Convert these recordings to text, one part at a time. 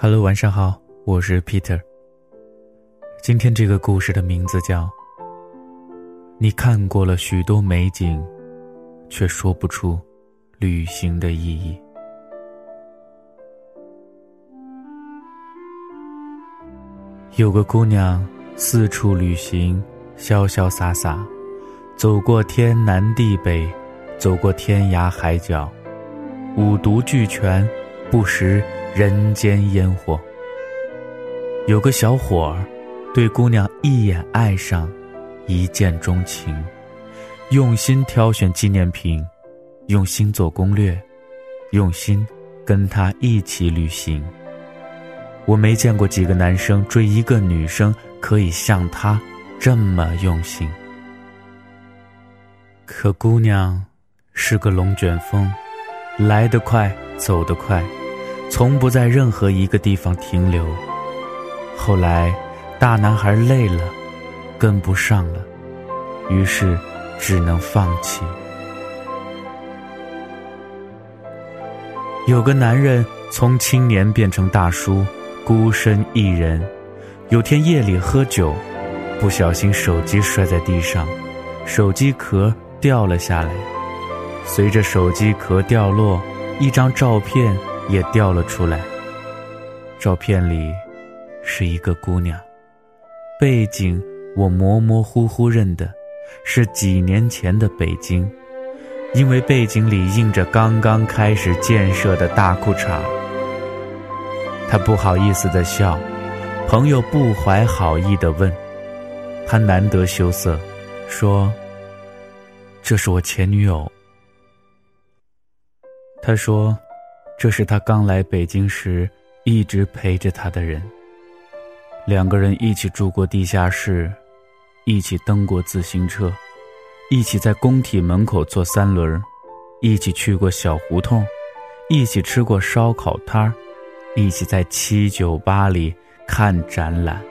Hello，晚上好，我是 Peter。今天这个故事的名字叫《你看过了许多美景，却说不出旅行的意义》。有个姑娘四处旅行，潇潇洒洒，走过天南地北，走过天涯海角，五毒俱全，不食。人间烟火，有个小伙儿对姑娘一眼爱上，一见钟情，用心挑选纪念品，用心做攻略，用心跟她一起旅行。我没见过几个男生追一个女生可以像他这么用心。可姑娘是个龙卷风，来得快，走得快。从不在任何一个地方停留。后来，大男孩累了，跟不上了，于是只能放弃。有个男人从青年变成大叔，孤身一人。有天夜里喝酒，不小心手机摔在地上，手机壳掉了下来。随着手机壳掉落，一张照片。也掉了出来。照片里是一个姑娘，背景我模模糊糊认得，是几年前的北京，因为背景里印着刚刚开始建设的大裤衩。他不好意思的笑，朋友不怀好意的问，他难得羞涩，说：“这是我前女友。”他说。这是他刚来北京时一直陪着他的人。两个人一起住过地下室，一起蹬过自行车，一起在工体门口坐三轮，一起去过小胡同，一起吃过烧烤摊儿，一起在七九八里看展览，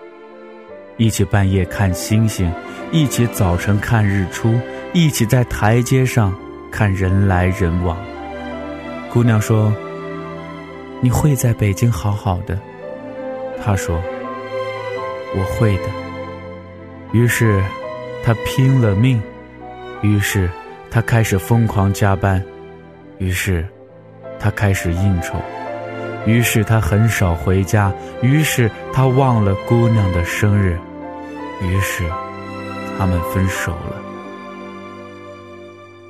一起半夜看星星，一起早晨看日出，一起在台阶上看人来人往。姑娘说。你会在北京好好的，他说：“我会的。”于是，他拼了命；于是，他开始疯狂加班；于是，他开始应酬；于是，他很少回家；于是，他忘了姑娘的生日；于是，他们分手了。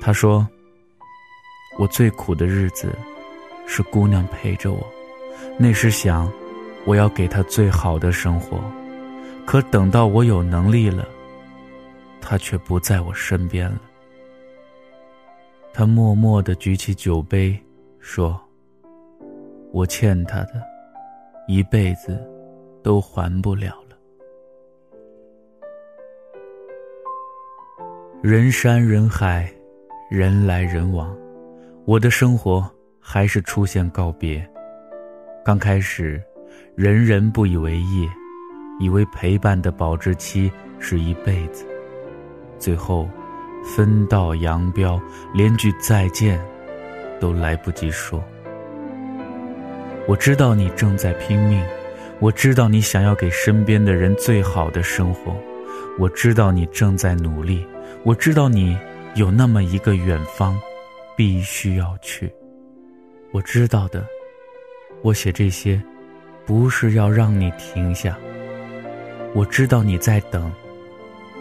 他说：“我最苦的日子。”是姑娘陪着我，那时想，我要给她最好的生活，可等到我有能力了，她却不在我身边了。他默默地举起酒杯，说：“我欠她的，一辈子都还不了了。”人山人海，人来人往，我的生活。还是出现告别。刚开始，人人不以为意，以为陪伴的保质期是一辈子。最后，分道扬镳，连句再见都来不及说。我知道你正在拼命，我知道你想要给身边的人最好的生活，我知道你正在努力，我知道你有那么一个远方，必须要去。我知道的，我写这些，不是要让你停下。我知道你在等，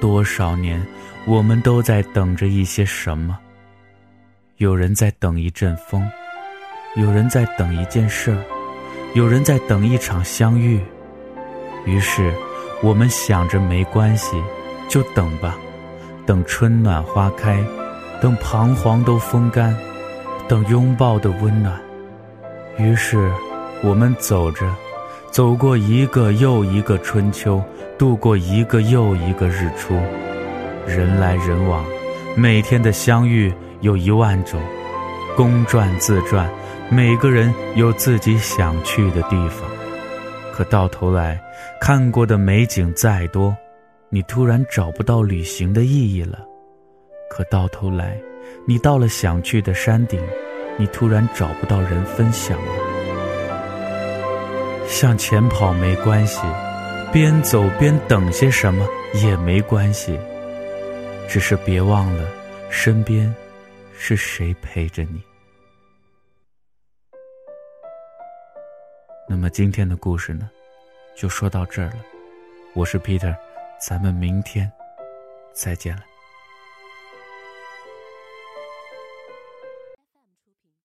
多少年，我们都在等着一些什么。有人在等一阵风，有人在等一件事儿，有人在等一场相遇。于是，我们想着没关系，就等吧，等春暖花开，等彷徨都风干。等拥抱的温暖，于是我们走着，走过一个又一个春秋，度过一个又一个日出。人来人往，每天的相遇有一万种，公转自转，每个人有自己想去的地方。可到头来，看过的美景再多，你突然找不到旅行的意义了。可到头来。你到了想去的山顶，你突然找不到人分享了。向前跑没关系，边走边等些什么也没关系，只是别忘了身边是谁陪着你。那么今天的故事呢，就说到这儿了。我是 Peter，咱们明天再见了。